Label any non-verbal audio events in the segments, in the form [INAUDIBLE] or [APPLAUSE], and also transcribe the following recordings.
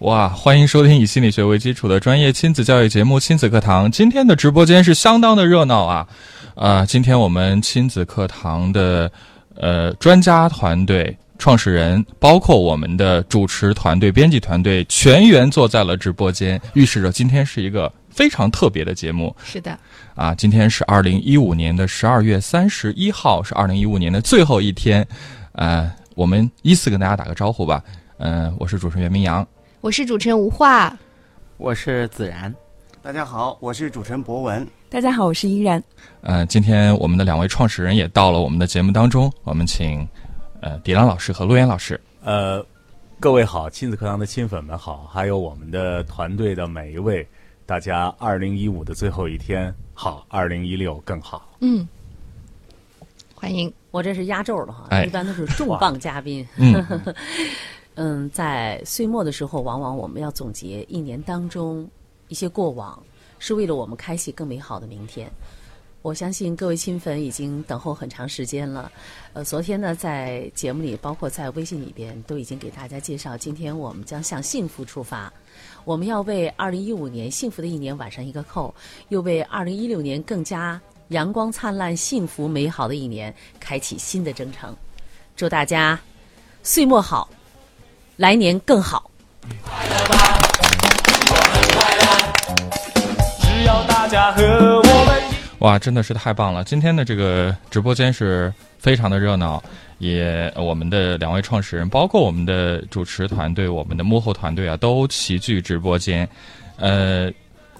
哇，欢迎收听以心理学为基础的专业亲子教育节目《亲子课堂》。今天的直播间是相当的热闹啊！啊，今天我们亲子课堂的呃专家团队、创始人，包括我们的主持团队、编辑团队，全员坐在了直播间，预示着今天是一个非常特别的节目。是的，啊，今天是二零一五年的十二月三十一号，是二零一五年的最后一天。呃，我们依次跟大家打个招呼吧。嗯、我是主持人袁明阳。我是主持人吴化。我是子然，大家好，我是主持人博文。大家好，我是依然。呃，今天我们的两位创始人也到了我们的节目当中，我们请呃迪兰老师和陆岩老师。呃，各位好，亲子课堂的亲粉们好，还有我们的团队的每一位，大家二零一五的最后一天好，二零一六更好。嗯，欢迎。我这是压轴了哈，哎一般都是重磅嘉宾。嗯 [LAUGHS] 嗯，在岁末的时候，往往我们要总结一年当中一些过往，是为了我们开启更美好的明天。我相信各位亲粉已经等候很长时间了。呃，昨天呢，在节目里，包括在微信里边，都已经给大家介绍，今天我们将向幸福出发。我们要为二零一五年幸福的一年挽上一个扣，又为二零一六年更加阳光灿烂、幸福美好的一年开启新的征程。祝大家岁末好，来年更好。哇，真的是太棒了！今天的这个直播间是非常的热闹，也我们的两位创始人，包括我们的主持团队、我们的幕后团队啊，都齐聚直播间。呃，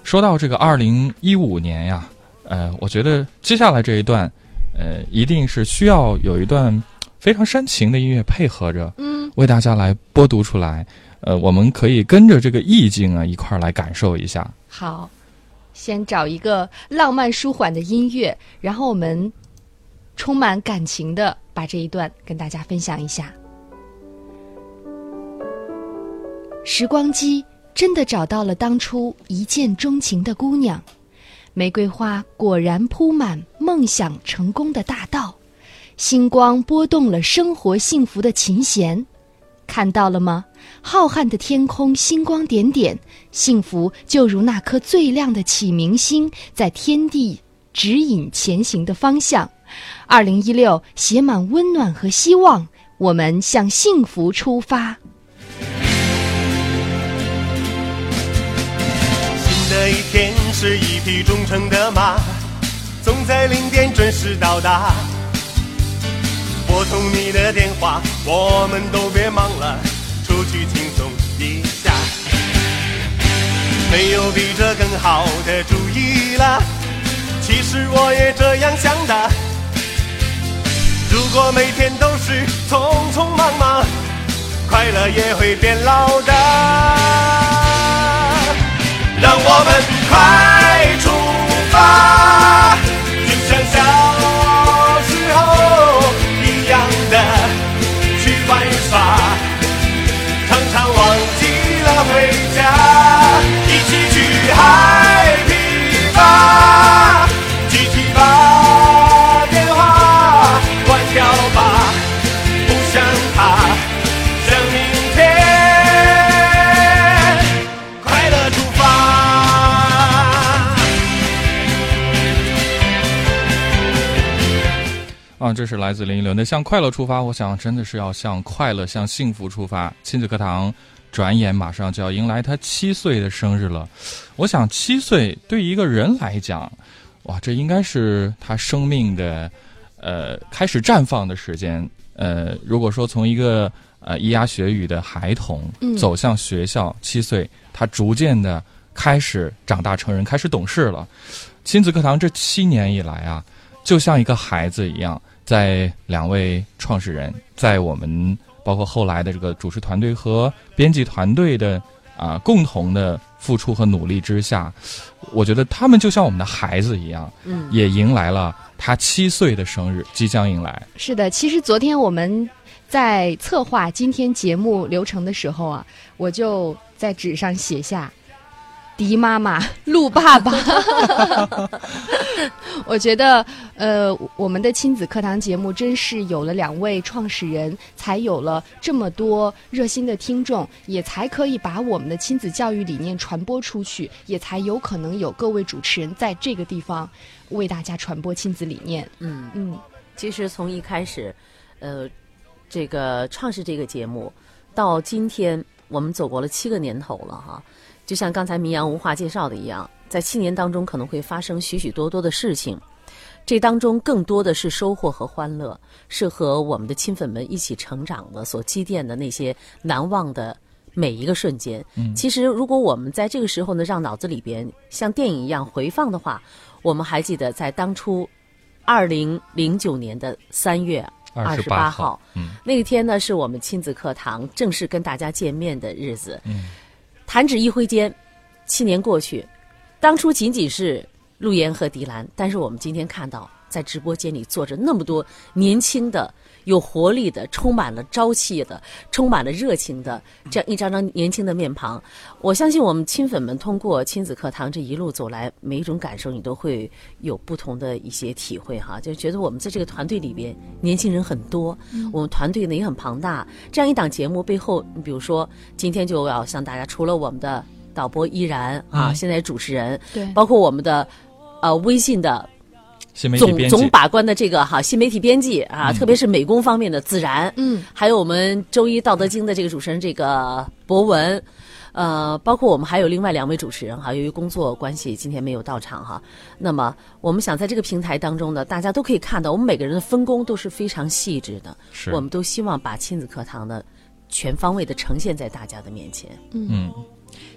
说到这个二零一五年呀，呃，我觉得接下来这一段，呃，一定是需要有一段非常煽情的音乐配合着，嗯，为大家来播读出来。呃，我们可以跟着这个意境啊一块儿来感受一下。好，先找一个浪漫舒缓的音乐，然后我们充满感情的把这一段跟大家分享一下。时光机真的找到了当初一见钟情的姑娘，玫瑰花果然铺满梦想成功的大道，星光拨动了生活幸福的琴弦。看到了吗？浩瀚的天空，星光点点，幸福就如那颗最亮的启明星，在天地指引前行的方向。二零一六，写满温暖和希望，我们向幸福出发。新的一天是一匹忠诚的马，总在零点准时到达。拨通你的电话，我们都别忙了，出去轻松一下。没有比这更好的主意了，其实我也这样想的。如果每天都是匆匆忙忙，快乐也会变老的。让我们快出回家，一起去海皮吧，记起把电话关掉吧，不想他，想明天。快乐出发。啊，这是来自林依轮的《向快乐出发》。我想，真的是要向快乐、向幸福出发。亲子课堂转眼马上就要迎来他七岁的生日了。我想，七岁对一个人来讲，哇，这应该是他生命的呃开始绽放的时间。呃，如果说从一个呃咿呀学语的孩童嗯走向学校，七岁，他逐渐的开始长大成人，开始懂事了。亲子课堂这七年以来啊，就像一个孩子一样，在两位创始人，在我们包括后来的这个主持团队和编辑团队的啊、共同的付出和努力之下，我觉得他们就像我们的孩子一样，嗯，也迎来了他七岁的生日，即将迎来。是的，其实昨天我们在策划今天节目流程的时候啊，我就在纸上写下“迪妈妈，[LAUGHS] 陆爸爸”。[LAUGHS] 我觉得，呃，我们的亲子课堂节目真是有了两位创始人，才有了这么多热心的听众，也才可以把我们的亲子教育理念传播出去，也才有可能有各位主持人在这个地方为大家传播亲子理念。嗯，嗯，其实从一开始，呃，这个创始这个节目到今天，我们走过了七个年头了哈。就像刚才明阳无话介绍的一样，在七年当中可能会发生许许多多的事情，这当中更多的是收获和欢乐，是和我们的亲粉们一起成长的所积淀的那些难忘的每一个瞬间。嗯其实，如果我们在这个时候呢，让脑子里边像电影一样回放的话，我们还记得在当初二零零九年的三月二十十八号号，嗯那一天呢，是我们亲子课堂正式跟大家见面的日子。嗯，弹指一挥间，七年过去，当初仅仅是陆岩和迪兰，但是我们今天看到，在直播间里坐着那么多年轻的、有活力的、充满了朝气的、充满了热情的这样一张张年轻的面庞。我相信我们亲粉们通过亲子课堂这一路走来，每一种感受你都会有不同的一些体会哈，就觉得我们在这个团队里边，年轻人很多，我们团队呢也很庞大。这样一档节目背后，你比如说今天就要向大家，除了我们的导播依然啊，嗯现在主持人，对包括我们的呃微信的新媒体总，总把关的这个哈新媒体编辑啊，嗯。特别是美工方面的自然，嗯，还有我们周一道德经的这个主持人这个博文，呃，包括我们还有另外两位主持人哈，由于工作关系今天没有到场哈。那么我们想在这个平台当中呢，大家都可以看到，我们每个人的分工都是非常细致的，是。我们都希望把亲子课堂的全方位的呈现在大家的面前。嗯，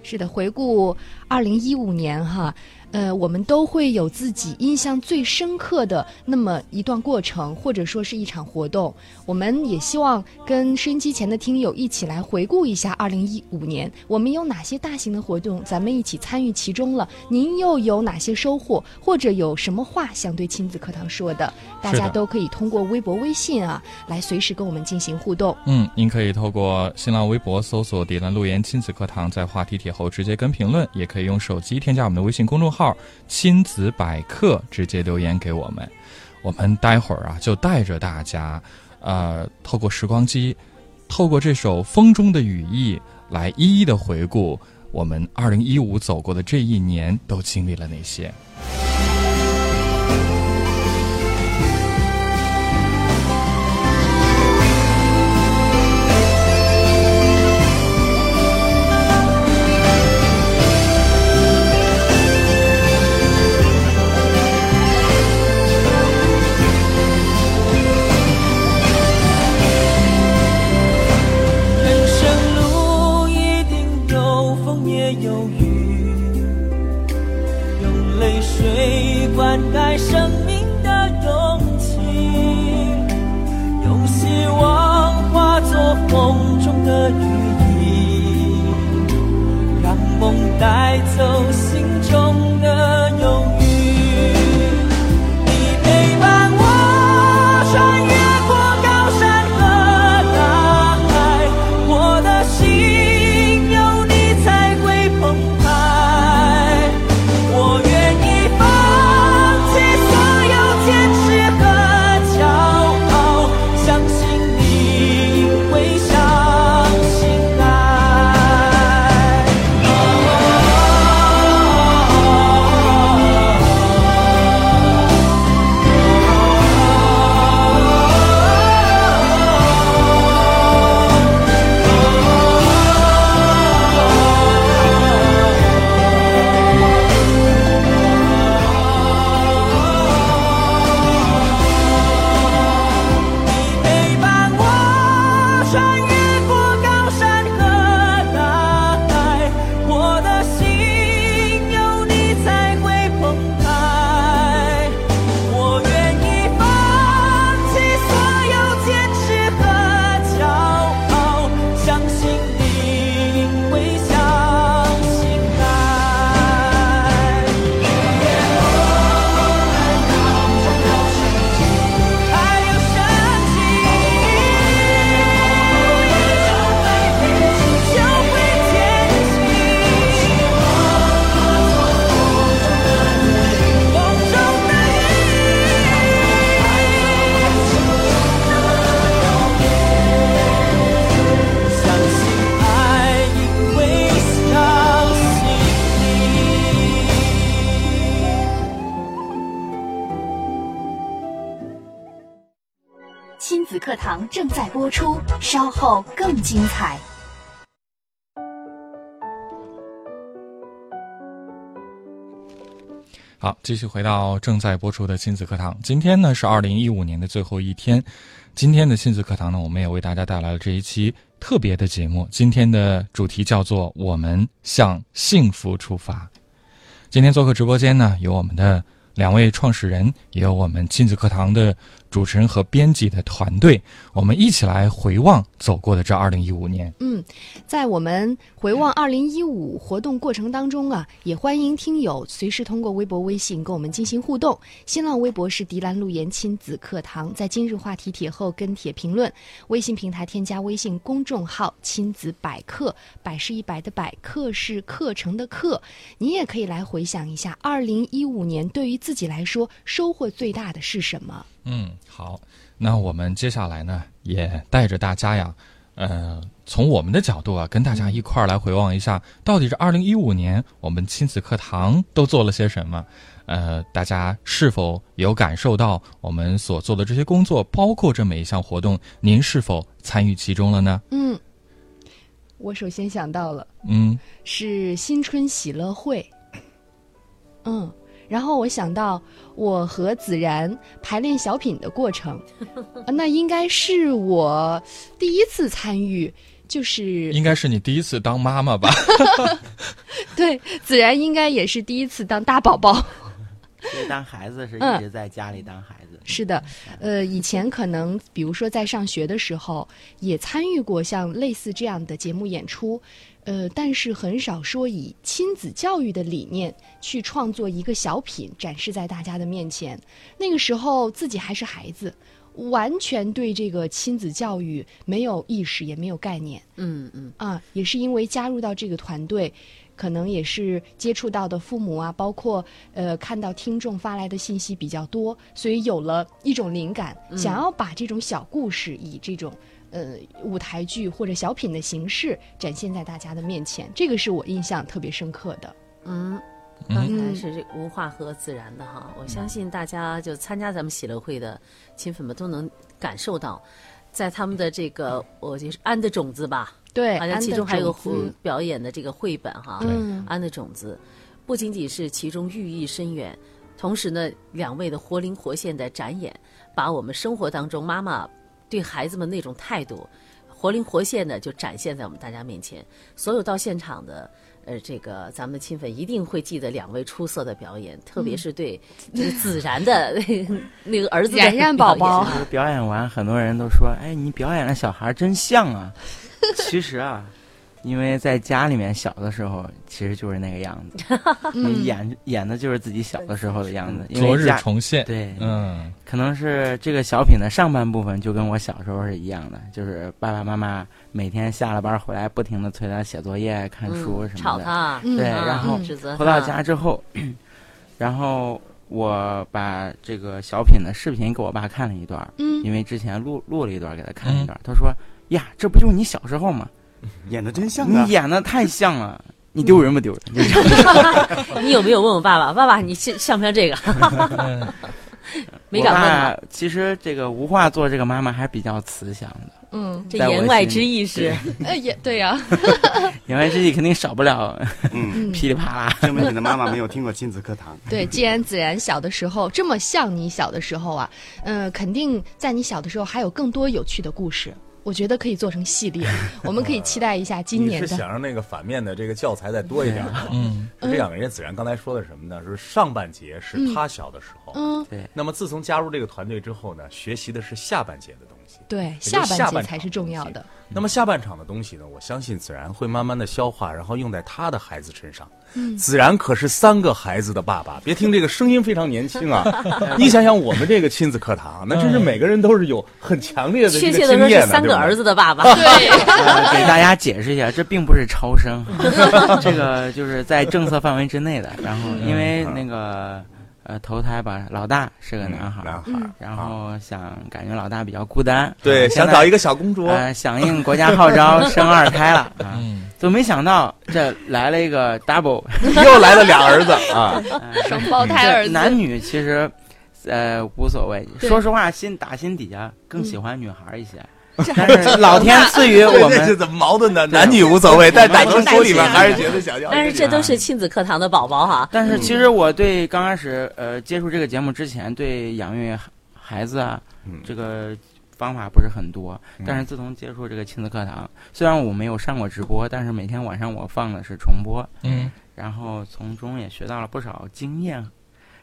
是的，回顾二零一五年哈，呃，我们都会有自己印象最深刻的那么一段过程，或者说是一场活动。我们也希望跟收音机前的听友一起来回顾一下二零一五年，我们有哪些大型的活动，咱们一起参与其中了。您又有哪些收获，或者有什么话想对亲子课堂说的？大家都可以通过微博、微信啊，来随时跟我们进行互动。嗯，您可以透过新浪微博搜索“迪兰路言亲子课堂”，在话题帖后直接跟评论，也可以用手机添加我们的微信公众号“亲子百科”，直接留言给我们。我们待会儿啊，就带着大家，呃，透过时光机，透过这首《风中的羽翼》，来一一的回顾我们二零一五走过的这一年都经历了哪些。精彩。好，继续回到正在播出的亲子课堂。今天呢是二零一五年的最后一天，今天的亲子课堂呢，我们也为大家带来了这一期特别的节目。今天的主题叫做“我们向幸福出发”。今天做客直播间呢，有我们的两位创始人，也有我们亲子课堂的主持人和编辑的团队，我们一起来回望走过的这二零一五年。嗯，在我们回望二零一五活动过程当中啊，也欢迎听友随时通过微博、微信跟我们进行互动。新浪微博是迪兰路言亲子课堂，在今日话题帖后跟帖评论。微信平台添加微信公众号“亲子百科”，百是一百的百，课是课程的课。你也可以来回想一下，二零一五年对于自己来说收获最大的是什么？嗯，好，那我们接下来呢，也带着大家呀，呃，从我们的角度啊，跟大家一块儿来回望一下，到底是二零一五年我们亲子课堂都做了些什么？呃，大家是否有感受到我们所做的这些工作，包括这每一项活动，您是否参与其中了呢？嗯，我首先想到了。嗯，是新春喜乐会。嗯，然后我想到我和子然排练小品的过程，[LAUGHS] 啊那应该是我第一次参与，就是应该是你第一次当妈妈吧？[LAUGHS] 对子然应该也是第一次当大宝宝。所以当孩子是嗯一直在家里当孩子。是的，呃，以前可能比如说在上学的时候也参与过像类似这样的节目演出，呃，但是很少说以亲子教育的理念去创作一个小品展示在大家的面前。那个时候自己还是孩子，完全对这个亲子教育没有意识，也没有概念。嗯嗯，啊，也是因为加入到这个团队，可能也是接触到的父母啊，包括呃看到听众发来的信息比较多，所以有了一种灵感，想要把这种小故事以这种呃舞台剧或者小品的形式展现在大家的面前，这个是我印象特别深刻的。嗯，刚才是这无话和自然的哈，我相信大家就参加咱们喜乐会的亲粉们都能感受到，在他们的这个我就是安的种子吧，对，好像其中还有个表演的这个绘本哈，嗯。安的种子，不仅仅是其中寓意深远，同时呢，两位的活灵活现的展演，把我们生活当中妈妈对孩子们那种态度，活灵活现的就展现在我们大家面前。所有到现场的，呃，这个咱们的亲粉一定会记得两位出色的表演，特别是对 [LAUGHS] 这个子然的那 [LAUGHS] 个那个儿子的冉冉宝宝就是表演完，很多人都说：“哎，你表演的小孩真像啊！”其实啊，因为在家里面小的时候，其实就是那个样子，[LAUGHS] 嗯。演演的就是自己小的时候的样子。因昨日为家重现。对，嗯。可能是这个小品的上半部分就跟我小时候是一样的，就是爸爸妈妈每天下了班回来，不停的催他写作业、看书嗯什么的。吵他，嗯对，啊然后回到家之后，[CLEARS THROAT] 然后我把这个小品的视频给我爸看了一段因为之前录录了一段儿给他看了一段儿，他说：“呀，这不就是你小时候吗？[LAUGHS] 演的真像啊！你演的太像了，你丢人不丢人？” [LAUGHS] 你有没有问我爸爸？爸爸，你像像不像这个？嗯 [LAUGHS] 没敢问我爸。其实这个无话做这个妈妈还比较慈祥的，嗯，这言外之意是，呃也对呀、言外之意肯定少不了嗯，噼里啪啦。证明你的妈妈没有听过亲子课堂。对，既然子然小的时候这么像你小的时候啊，嗯、肯定在你小的时候还有更多有趣的故事。我觉得可以做成系列，[LAUGHS] 我们可以期待一下今年的。你是想让那个反面的这个教材再多一点吗？嗯是这样的，人家子然刚才说的什么呢？是上半节是他小的时候，嗯，对那么自从加入这个团队之后呢，学习的是下半节的。对，下下半半节才是重要的。那么下半场的东西呢，我相信子然会慢慢的消化，然后用在他的孩子身上。嗯子然可是三个孩子的爸爸，别听这个声音非常年轻啊！[LAUGHS] 你想想我们这个亲子课堂，那真是每个人都是有很强烈的这个确切的说经验的，是三个儿子的爸爸。对，[LAUGHS] [LAUGHS] 呃，给大家解释一下，这并不是超生，这个就是在政策范围之内的。然后因为那个呃投胎吧，老大是个男孩儿，男孩儿，然后想感觉老大比较孤单，对，想找一个小公主，呃响应国家号召生二胎了啊，[LAUGHS] 嗯，都没想到这来了一个 double，[LAUGHS] 又来了俩儿子啊！双胞胎儿子。这男女其实，呃无所谓。说实话，心打心底下更喜欢女孩一些。但是 [LAUGHS] 老天赐予我这们，怎么矛盾的？男女无所谓，但打从我们心里面还是觉得想要。但是这都是亲子课堂的宝宝哈。但是其实我对刚开始呃接触这个节目之前，对养育孩子啊嗯这个方法不是很多。嗯但是自从接触这个亲子课堂，虽然我没有上过直播，但是每天晚上我放的是重播，嗯然后从中也学到了不少经验。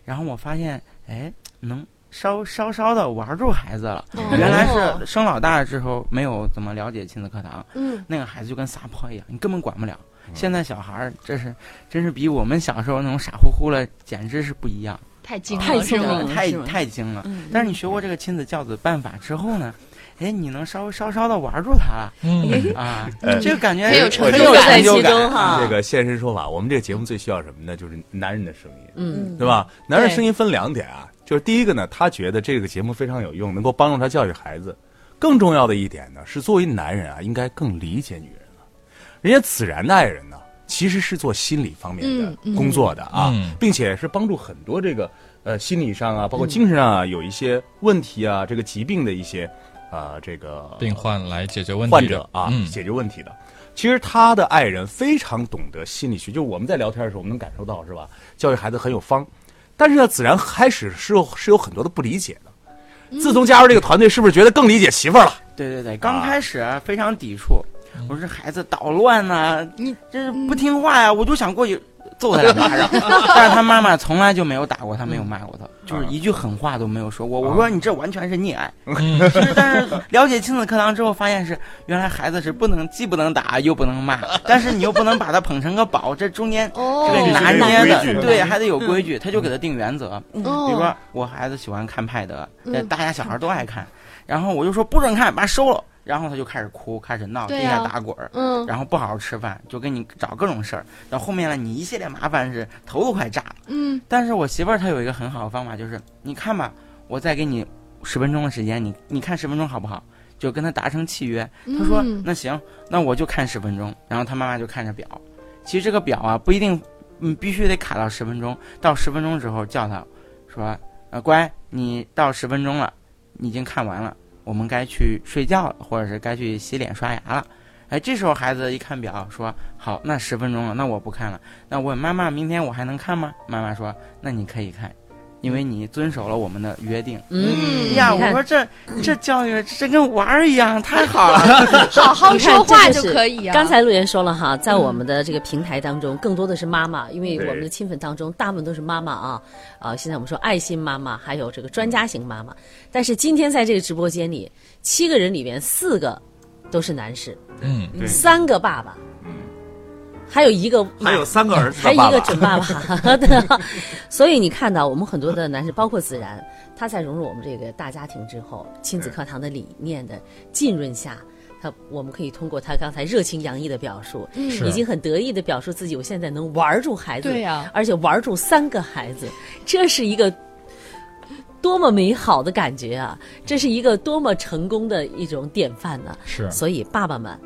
然后我发现，哎，能稍稍稍的玩住孩子了。哦原来是生老大之后没有怎么了解亲子课堂，嗯，那个孩子就跟撒泼一样，你根本管不了。现在小孩儿，这是真是比我们小时候那种傻乎乎的，简直是不一样，太精太了，是吧聪明了？太太精了。嗯但是你学过这个亲子教子办法之后呢，哎，你能稍稍稍的玩住他了嗯，啊呃，[LAUGHS] 这个感觉很有成很就感有成就在其中感。哈。这个现身说法，我们这个节目最需要什么呢？就是男人的声音，嗯，对吧？男人声音分两点啊，就是第一个呢，他觉得这个节目非常有用，能够帮助他教育孩子。更重要的一点呢，是作为男人啊，应该更理解女人了。人家子然的爱人呢，其实是做心理方面的工作的啊，嗯并且是帮助很多这个呃心理上啊，包括精神上啊有一些问题啊，这个疾病的一些啊、这个病患来解决问题患者啊、嗯解决问题的。其实他的爱人非常懂得心理学，就是我们在聊天的时候，我们能感受到是吧？教育孩子很有方，但是呢，子然开始是有是有很多的不理解的。自从加入这个团队，是不是觉得更理解媳妇儿了？对对对，刚开始啊非常抵触，我说这孩子捣乱呢、你这是不听话呀，我就想过去揍他两巴掌。[LAUGHS] [LAUGHS] 但是他妈妈从来就没有打过他，没有骂过他，就是一句狠话都没有说过。我说你这完全是溺爱。嗯 [LAUGHS] 其实，但是了解亲子课堂之后，发现是原来孩子是不能既不能打又不能骂，但是你又不能把他捧成个宝，这中间哦这个拿捏的，对，还得有规矩，他就给他定原则。哦，比如说我孩子喜欢看派德，大家小孩都爱看，然后我就说不准看，把它收了，然后他就开始哭，开始闹，地下打滚儿，嗯，然后不好好吃饭，就给你找各种事儿，然后后面呢，你一系列麻烦是头都快炸了。嗯但是我媳妇儿她有一个很好的方法，就是你看吧，我再给你十分钟的时间，你你看十分钟好不好？就跟他达成契约。他说、嗯那行，那我就看十分钟。然后他妈妈就看着表，其实这个表啊不一定，你，必须得卡到十分钟。到十分钟之后叫他，说，呃，乖，你到十分钟了，你已经看完了，我们该去睡觉了，或者是该去洗脸刷牙了。哎，这时候孩子一看表，说好，那十分钟了，那我不看了。那问妈妈，明天我还能看吗？妈妈说，那你可以看，因为你遵守了我们的约定。嗯呀，我说这这教育这跟玩儿一样，太好了。[LAUGHS] 好好说话就可以啊。刚才陆岩说了哈，在我们的这个平台当中，更多的是妈妈，因为我们的亲粉当中大部分都是妈妈啊。啊，现在我们说爱心妈妈，还有这个专家型妈妈。但是今天在这个直播间里，七个人里面四个都是男士，嗯，三个爸爸，还有一个还有三个儿子还有一个的爸爸，准爸爸。[LAUGHS] 所以你看到我们很多的男士，包括子然，他在融入我们这个大家庭之后，亲子课堂的理念的浸润下。他，我们可以通过他刚才热情洋溢的表述，嗯已经很得意的表述自己，我现在能玩住孩子，对呀而且玩住三个孩子，这是一个多么美好的感觉啊！这是一个多么成功的一种典范呢、是所以爸爸们，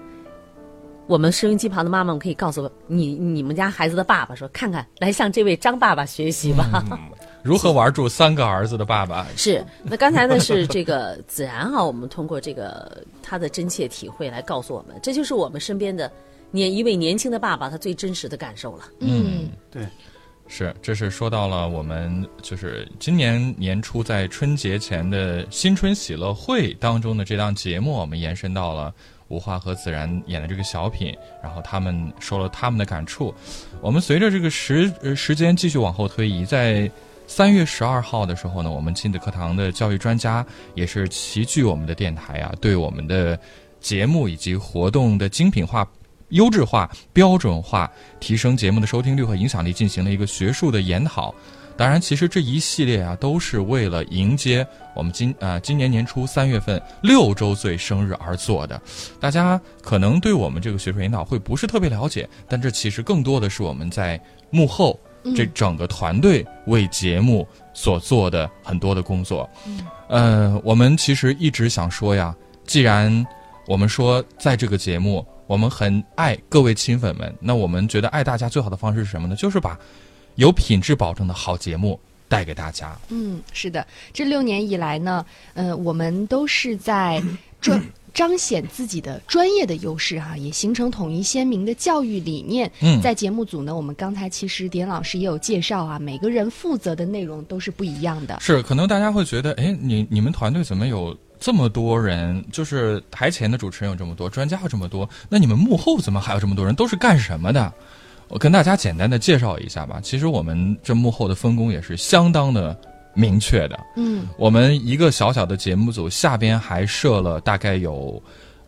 我们收音机旁的妈妈们可以告诉你你们家孩子的爸爸说，看看，来向这位张爸爸学习吧。如何玩住三个儿子的爸爸？是，那刚才呢是这个子然啊，我们通过这个他的真切体会来告诉我们，这就是我们身边的年一位年轻的爸爸他最真实的感受了。嗯，对是，这是说到了我们就是今年年初在春节前的新春喜乐会当中的这档节目，我们延伸到了吴华和子然演的这个小品，然后他们说了他们的感触。我们随着这个时呃时间继续往后推移，在三月十二号的时候呢，我们亲子课堂的教育专家也是齐聚我们的电台啊，对我们的节目以及活动的精品化。优质化、标准化，提升节目的收听率和影响力，进行了一个学术的研讨。当然，其实这一系列啊，都是为了迎接我们今啊、今年年初三月份六周岁生日而做的。大家可能对我们这个学术研讨会不是特别了解，但这其实更多的是我们在幕后这整个团队为节目所做的很多的工作。呃，我们其实一直想说呀，既然我们说在这个节目，我们很爱各位亲粉们，那我们觉得爱大家最好的方式是什么呢？就是把有品质保证的好节目带给大家。嗯，是的，这六年以来呢，呃，我们都是在 [COUGHS] 专彰显自己的专业的优势哈、也形成统一鲜明的教育理念。嗯在节目组呢，我们刚才其实点老师也有介绍啊，每个人负责的内容都是不一样的。是，可能大家会觉得，哎，你你们团队怎么有这么多人？就是台前的主持人有这么多，专家有这么多，那你们幕后怎么还有这么多人？都是干什么的？我跟大家简单的介绍一下吧。其实我们这幕后的分工也是相当的明确的。嗯我们一个小小的节目组下边还设了大概有，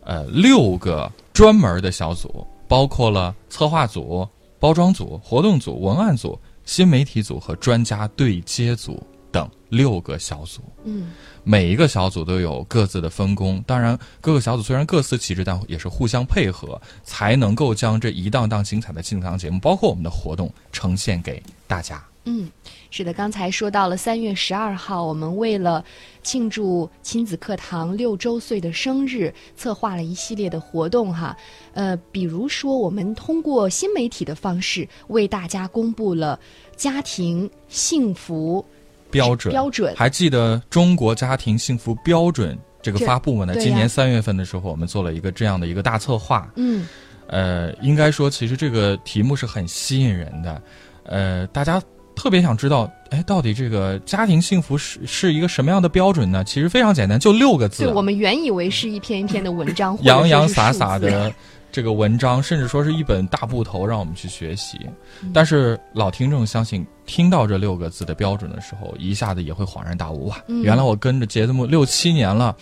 呃六个专门的小组，包括了策划组、包装组、活动组、文案组、新媒体组和专家对接组等六个小组。嗯每一个小组都有各自的分工，当然各个小组虽然各司其职，但也是互相配合，才能够将这一档档精彩的庆堂节目，包括我们的活动呈现给大家。嗯，是的，刚才说到了三月十二号，我们为了庆祝亲子课堂六周岁的生日，策划了一系列的活动哈。呃，比如说，我们通过新媒体的方式为大家公布了家庭幸福标准标准还记得中国家庭幸福标准这个发布吗？呢？今年三月份的时候，我们做了一个这样的一个大策划。嗯呃，应该说，其实这个题目是很吸引人的。呃，大家特别想知道，哎，到底这个家庭幸福是是一个什么样的标准呢？其实非常简单，就六个字我们原以为是一篇一篇的文章，洋洋洒洒的这个文章，甚至说是一本大部头，让我们去学习。嗯但是老听众相信，听到这六个字的标准的时候，一下子也会恍然大悟哇！嗯原来我跟着节目六七年了，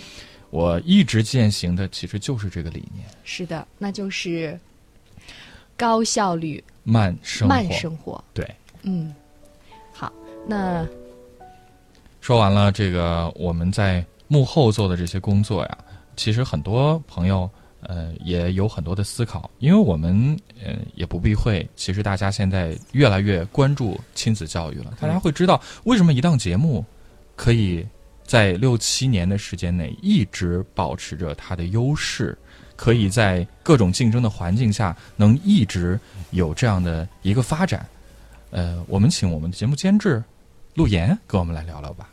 我一直践行的其实就是这个理念：是的，那就是高效率慢生活。慢生活。对，嗯，好，那说完了这个我们在幕后做的这些工作呀，其实很多朋友呃也有很多的思考，因为我们呃也不避讳，其实大家现在越来越关注亲子教育了，大家会知道为什么一档节目可以在六七年的时间内一直保持着它的优势。可以在各种竞争的环境下，能一直有这样的一个发展。呃，我们请我们的节目监制陆岩跟我们来聊聊吧。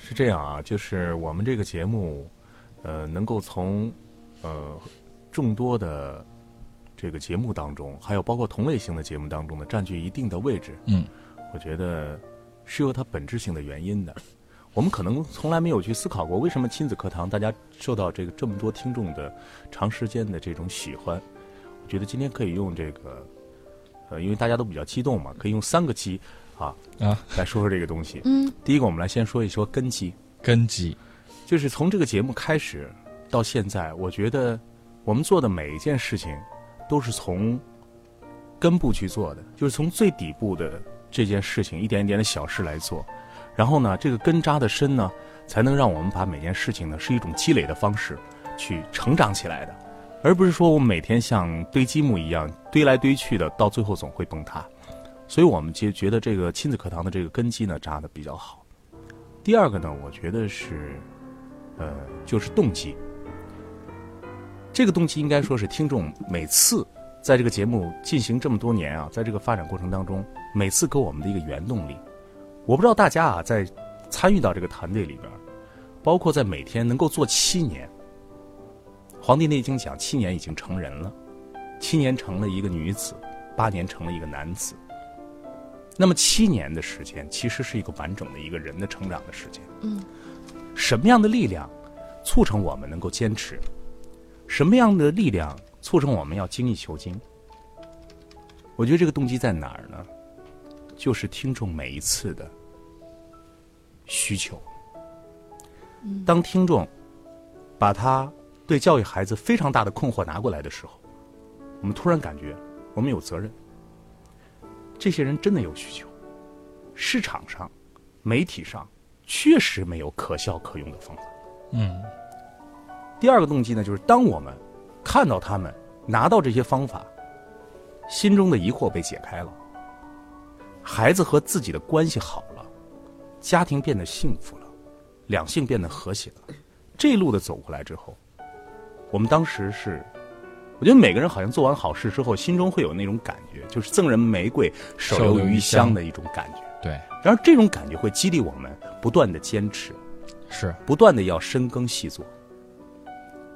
是这样啊，就是我们这个节目，呃，能够从呃众多的这个节目当中，还有包括同类型的节目当中呢，占据一定的位置。嗯，我觉得是有它本质性的原因的。我们可能从来没有去思考过，为什么亲子课堂大家受到这个这么多听众的长时间的这种喜欢。我觉得今天可以用这个，呃，因为大家都比较激动嘛，可以用三个基啊啊来说说这个东西。嗯第一个，我们来先说一说根基。根基，就是从这个节目开始到现在，我觉得我们做的每一件事情都是从根部去做的，就是从最底部的这件事情一点一点的小事来做，然后呢，这个根扎的深呢，才能让我们把每件事情呢是一种积累的方式去成长起来的，而不是说我们每天像堆积木一样堆来堆去的，到最后总会崩塌。所以我们就觉得这个亲子课堂的这个根基呢扎的比较好。第二个呢，我觉得是，呃，就是动机。这个动机应该说是听众每次在这个节目进行这么多年啊，在这个发展过程当中，每次给我们的一个原动力。我不知道大家啊，在参与到这个团队里边，包括在每天能够做七年，《黄帝内经》讲七年已经成人了，七年成了一个女子，八年成了一个男子。那么七年的时间，其实是一个完整的一个人的成长的时间。嗯，什么样的力量促成我们能够坚持？什么样的力量促成我们要精益求精？我觉得这个动机在哪儿呢？就是听众每一次的需求。当听众把他对教育孩子非常大的困惑拿过来的时候，我们突然感觉我们有责任。这些人真的有需求，市场上、媒体上确实没有可笑可用的方法。嗯，第二个动机呢，就是当我们看到他们拿到这些方法，心中的疑惑被解开了，孩子和自己的关系好了，家庭变得幸福了，两性变得和谐了，这一路的走过来之后，我们当时是，我觉得每个人好像做完好事之后，心中会有那种感觉，就是赠人玫瑰，手留余香的一种感觉。对，然而这种感觉会激励我们不断的坚持，是不断的要深耕细作。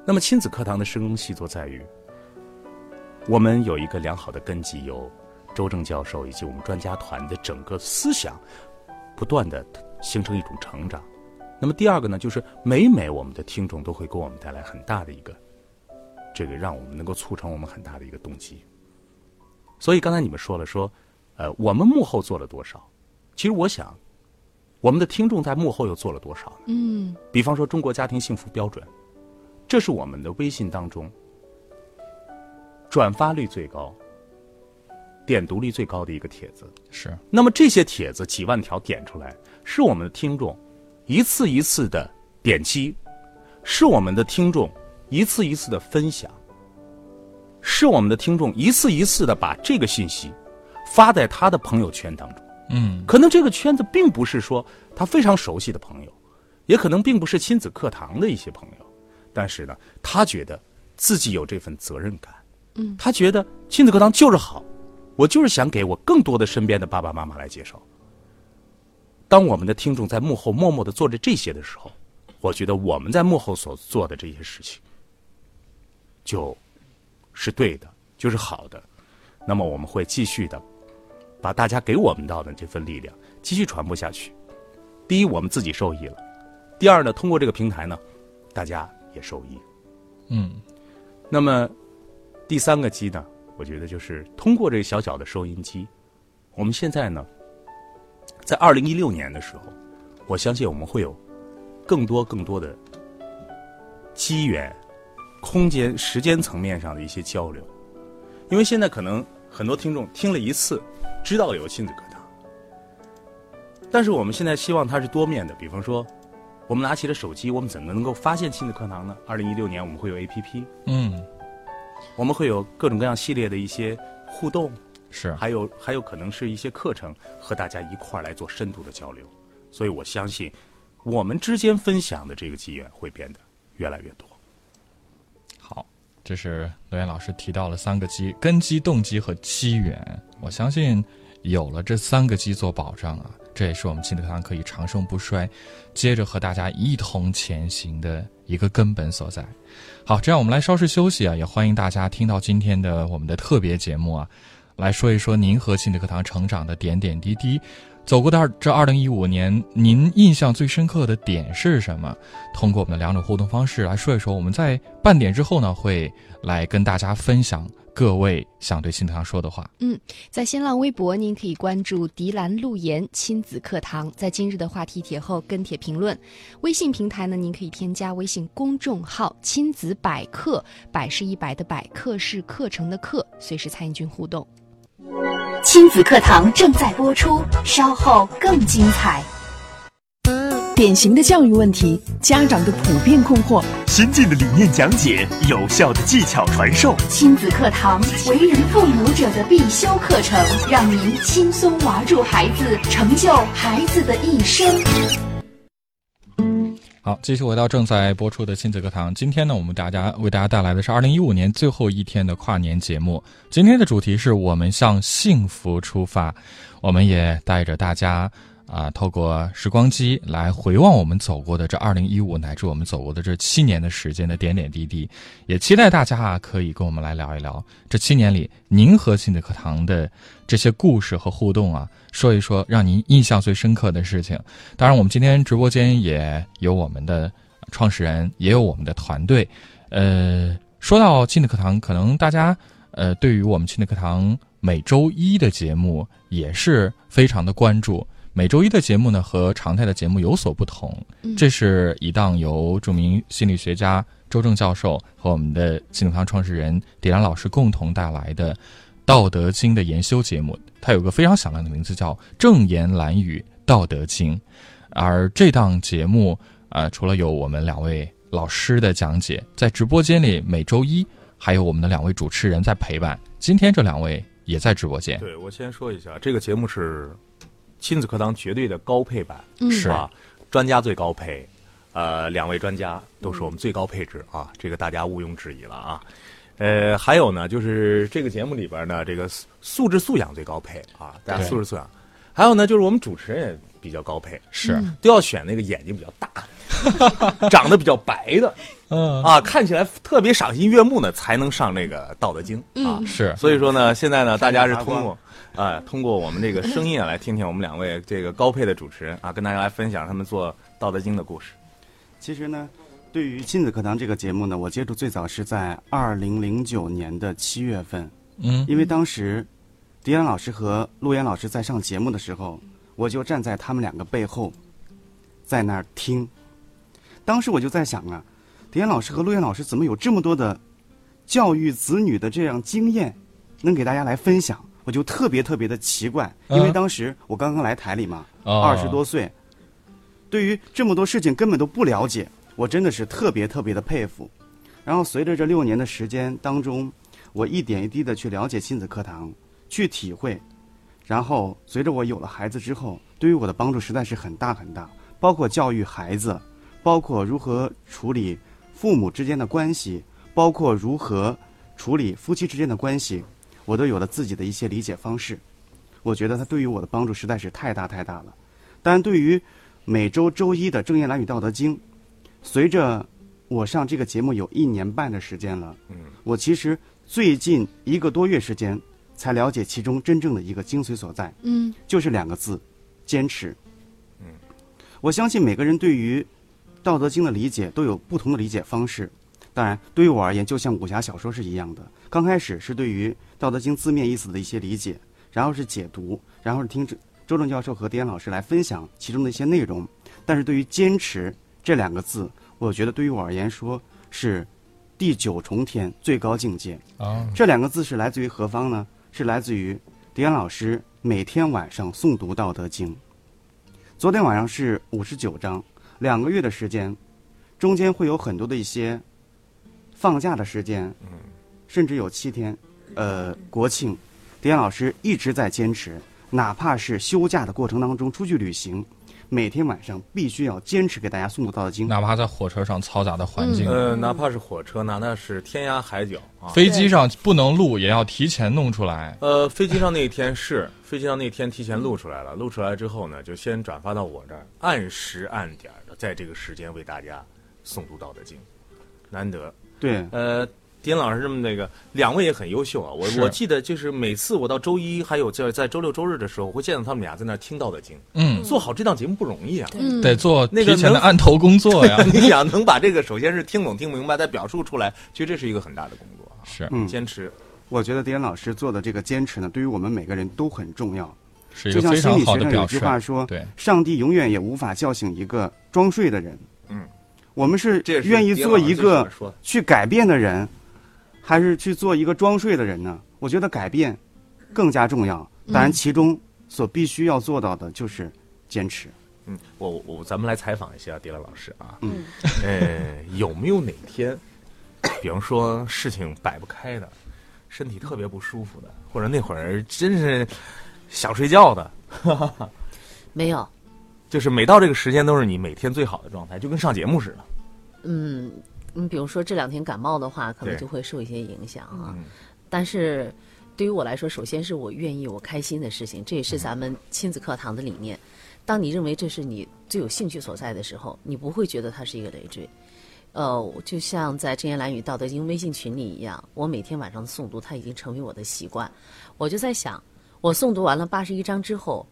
那么亲子课堂的深耕细作在于，我们有一个良好的根基，有周正教授以及我们专家团的整个思想，不断的形成一种成长。那么第二个呢，就是每每我们的听众都会给我们带来很大的一个，这个让我们能够促成我们很大的一个动机。所以刚才你们说了说，呃，我们幕后做了多少？其实我想，我们的听众在幕后又做了多少呢？嗯比方说中国家庭幸福标准，这是我们的微信当中转发率最高、点读率最高的一个帖子。是，那么这些帖子几万条点出来，是我们的听众一次一次的点击，是我们的听众一次一次的分享，是我们的听众一次一次的把这个信息发在他的朋友圈当中。嗯，可能这个圈子并不是说他非常熟悉的朋友，也可能并不是亲子课堂的一些朋友，但是呢，他觉得自己有这份责任感，嗯，他觉得亲子课堂就是好，我就是想给我更多的身边的爸爸妈妈来介绍。当我们的听众在幕后默默的做着这些的时候，我觉得我们在幕后所做的这些事情，就是对的，就是好的。那么我们会继续的把大家给我们到的这份力量继续传播下去。第一，我们自己受益了；第二呢，通过这个平台呢，大家也受益。嗯，那么第三个机呢，我觉得就是通过这个小小的收音机，我们现在呢，在二零一六年的时候，我相信我们会有更多更多的机缘、空间、时间层面上的一些交流。因为现在可能很多听众听了一次，知道有亲子课堂，但是我们现在希望它是多面的。比方说，我们拿起了手机，我们怎么能够发现亲子课堂呢？二零一六年我们会有 APP，嗯，我们会有各种各样系列的一些互动，是，还有还有可能是一些课程和大家一块儿来做深度的交流。所以我相信，我们之间分享的这个机缘会变得越来越多。好，这是罗源老师提到了三个机：根基、动机和机缘。我相信有了这三个机做保障啊，这也是我们亲子课堂可以长盛不衰，接着和大家一同前行的一个根本所在。好，这样我们来稍事休息啊，也欢迎大家听到今天的我们的特别节目啊，来说一说您和亲子课堂成长的点点滴滴。走过的这二零一五年，您印象最深刻的点是什么？通过我们的两种互动方式来说一说。我们在半点之后呢，会来跟大家分享各位想对亲子课堂说的话。嗯在新浪微博，您可以关注“迪兰路言亲子课堂”，在今日的话题帖后跟帖评论。微信平台呢，您可以添加微信公众号“亲子百科”，百是一百的百，课是课程的课，随时参与君互动。亲子课堂正在播出，稍后更精彩。典型的教育问题，家长的普遍困惑，先进的理念讲解，有效的技巧传授。亲子课堂，为人父母者的必修课程，让您轻松娃住孩子，成就孩子的一生。好，继续回到正在播出的亲子课堂。今天呢，我们大家为大家带来的是二零一五年最后一天的跨年节目。今天的主题是我们向幸福出发，我们也带着大家啊、透过时光机来回望我们走过的这二零一五乃至我们走过的这七年的时间的点点滴滴，也期待大家啊可以跟我们来聊一聊这七年里您和亲子课堂的这些故事和互动啊，说一说让您印象最深刻的事情。当然，我们今天直播间也有我们的创始人，也有我们的团队。呃，说到亲子课堂，可能大家呃对于我们亲子课堂每周一的节目也是非常的关注。每周一的节目呢和常态的节目有所不同，嗯这是一档由著名心理学家周正教授和我们的亲子课堂创始人迪兰老师共同带来的《道德经》的研修节目。它有个非常响亮的名字，叫《正言蓝语道德经》。而这档节目，呃，除了有我们两位老师的讲解，在直播间里每周一还有我们的两位主持人在陪伴。今天这两位也在直播间，对我先说一下，这个节目是亲子课堂绝对的高配版，嗯。是。啊，专家最高配，呃，两位专家都是我们最高配置啊，这个大家毋庸置疑了啊。呃，还有呢，就是这个节目里边呢，这个素素质素养最高配啊，大家素质素养。还有呢，就是我们主持人也比较高配，是。都要选那个眼睛比较大的，[LAUGHS] 长得比较白的，嗯。啊，看起来特别赏心悦目的，才能上那个《道德经》啊。是。所以说呢，现在呢，大家是通过，啊、通过我们这个声音啊，来听听我们两位这个高配的主持人啊，跟大家来分享他们做《道德经》的故事。其实呢，对于亲子课堂这个节目呢，我接触最早是在二零零九年的七月份，嗯因为当时迪安老师和陆岩老师在上节目的时候，我就站在他们两个背后，在那儿听。当时我就在想啊，迪安老师和陆岩老师怎么有这么多的教育子女的这样经验，能给大家来分享？我就特别特别的奇怪，因为嗯当时我刚刚来台里嘛，哦二十多岁，对于这么多事情根本都不了解，我真的是特别特别的佩服。然后随着这六年的时间当中，我一点一滴的去了解亲子课堂，去体会，然后随着我有了孩子之后，对于我的帮助实在是很大很大，包括教育孩子，包括如何处理父母之间的关系，包括如何处理夫妻之间的关系，我都有了自己的一些理解方式。我觉得它对于我的帮助实在是太大太大了。但，对于每周周一的《正言蓝语道德经》，随着我上这个节目有一年半的时间了，嗯，我其实最近一个多月时间才了解其中真正的一个精髓所在，嗯就是两个字：坚持。嗯，我相信每个人对于《道德经》的理解都有不同的理解方式。当然，对于我而言，就像武侠小说是一样的，刚开始是对于《道德经》字面意思的一些理解，然后是解读，然后是听周周正教授和迪安老师来分享其中的一些内容。但是对于“坚持”这两个字，我觉得对于我而言说是第九重天最高境界。啊这两个字是来自于何方呢？是来自于迪安老师每天晚上诵读《道德经》。昨天晚上是五十九章，两个月的时间，中间会有很多的一些放假的时间，甚至有七天，呃，国庆，迪安老师一直在坚持，哪怕是休假的过程当中出去旅行，每天晚上必须要坚持给大家诵读《道德经》。哪怕在火车上嘈杂的环境，呃，哪怕是火车，哪怕是天涯海角啊，飞机上不能录，也要提前弄出来。呃，飞机上那一天是飞机上那天提前录出来了，录出来之后呢，就先转发到我这儿，按时按点的在这个时间为大家诵读《道德经》，难得。对，呃，迪安老师这么那个，两位也很优秀啊。我我记得就是每次我到周一，还有在在周六周日的时候，我会见到他们俩在那儿听《道德经》。嗯，做好这档节目不容易啊。嗯，得做那个提前的能案头工作呀。[LAUGHS] 你想能把这个首先是听懂听明白，再表述出来，其实这是一个很大的工作啊。是嗯，坚持，我觉得迪安老师做的这个坚持呢，对于我们每个人都很重要。是一就像个非常好心理学上有的表示。句话说，对，上帝永远也无法叫醒一个装睡的人。嗯，我们是这愿意做一个去改变的人，还是去做一个装睡的人呢？我觉得改变更加重要。当然，嗯其中所必须要做到的就是坚持。嗯，我我我咱们来采访一下迪兰老师啊。嗯，呃，有没有哪天，比方说事情摆不开的，身体特别不舒服的，或者那会儿真是想睡觉的，[LAUGHS] 没有，就是每到这个时间都是你每天最好的状态，就跟上节目似的。嗯，你比如说这两天感冒的话，可能就会受一些影响啊。嗯但是对于我来说，首先是我愿意、我开心的事情，这也是咱们亲子课堂的理念。当你认为这是你最有兴趣所在的时候，你不会觉得它是一个累赘。呃，就像在真言蓝语道德经微信群里一样，我每天晚上的诵读，它已经成为我的习惯。我就在想，我诵读完了八十一章之后，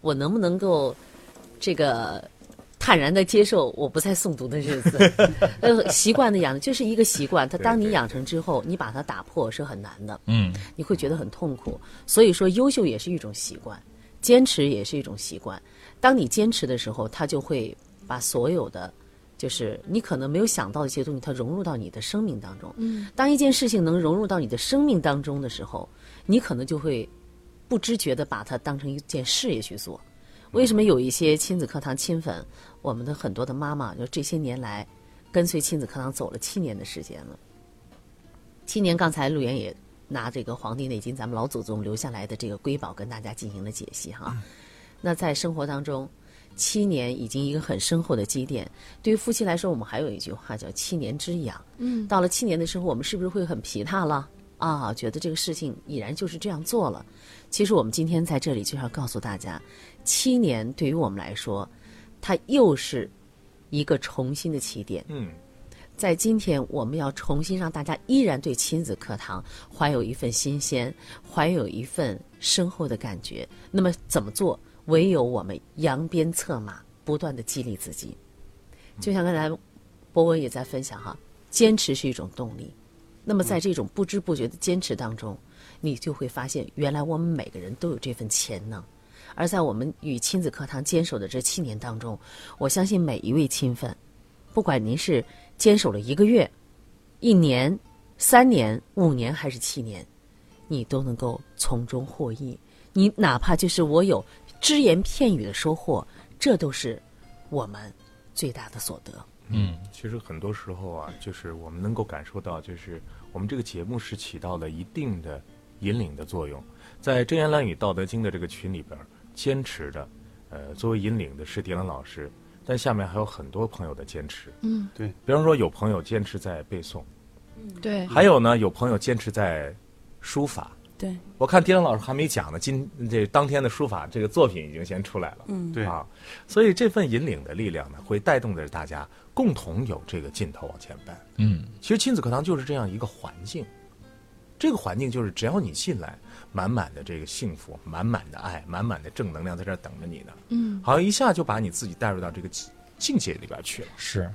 我能不能够这个坦然的接受我不再诵读的日子？[LAUGHS] 呃，习惯的养就是一个习惯，它当你养成之后，你把它打破是很难的。嗯，你会觉得很痛苦。所以说，优秀也是一种习惯，坚持也是一种习惯。当你坚持的时候，它就会把所有的，就是你可能没有想到的一些东西，它融入到你的生命当中。嗯，当一件事情能融入到你的生命当中的时候，你可能就会不知觉的把它当成一件事业去做。为什么有一些亲子课堂亲粉，我们的很多的妈妈，就这些年来跟随亲子课堂走了七年的时间了。七年，刚才陆源也拿这个《黄帝内经》咱们老祖宗留下来的这个瑰宝跟大家进行了解析哈。那在生活当中，七年已经一个很深厚的积淀。对于夫妻来说，我们还有一句话叫“七年之痒”。嗯，到了七年的时候，我们是不是会很疲沓了？啊，觉得这个事情已然就是这样做了。其实我们今天在这里就要告诉大家，七年对于我们来说，它又是一个重新的起点。嗯，在今天，我们要重新让大家依然对亲子课堂怀有一份新鲜，怀有一份深厚的感觉。那么怎么做？唯有我们扬鞭策马，不断的激励自己。就像刚才博文也在分享哈，坚持是一种动力。那么在这种不知不觉的坚持当中，你就会发现，原来我们每个人都有这份潜能。而在我们与亲子课堂坚守的这七年当中，我相信每一位亲粉，不管您是坚守了一个月、一年、三年、五年还是七年，你都能够从中获益。你哪怕就是我有只言片语的收获，这都是我们最大的所得。嗯，其实很多时候啊，就是我们能够感受到，就是我们这个节目是起到了一定的引领的作用。在真言乱语道德经的这个群里边儿，坚持的，呃，作为引领的是迪兰老师，但下面还有很多朋友的坚持。嗯，对，比方说有朋友坚持在背诵，嗯。对，还有呢，有朋友坚持在书法。对，我看迪兰老师还没讲呢，今这当天的书法这个作品已经先出来了。嗯。对。啊，所以这份引领的力量呢，会带动着大家共同有这个劲头往前奔。嗯，其实亲子课堂就是这样一个环境，这个环境就是只要你进来，满满的这个幸福，满满的爱，满满的正能量在这儿等着你呢。嗯，好像一下就把你自己带入到这个境境界里边去了。是，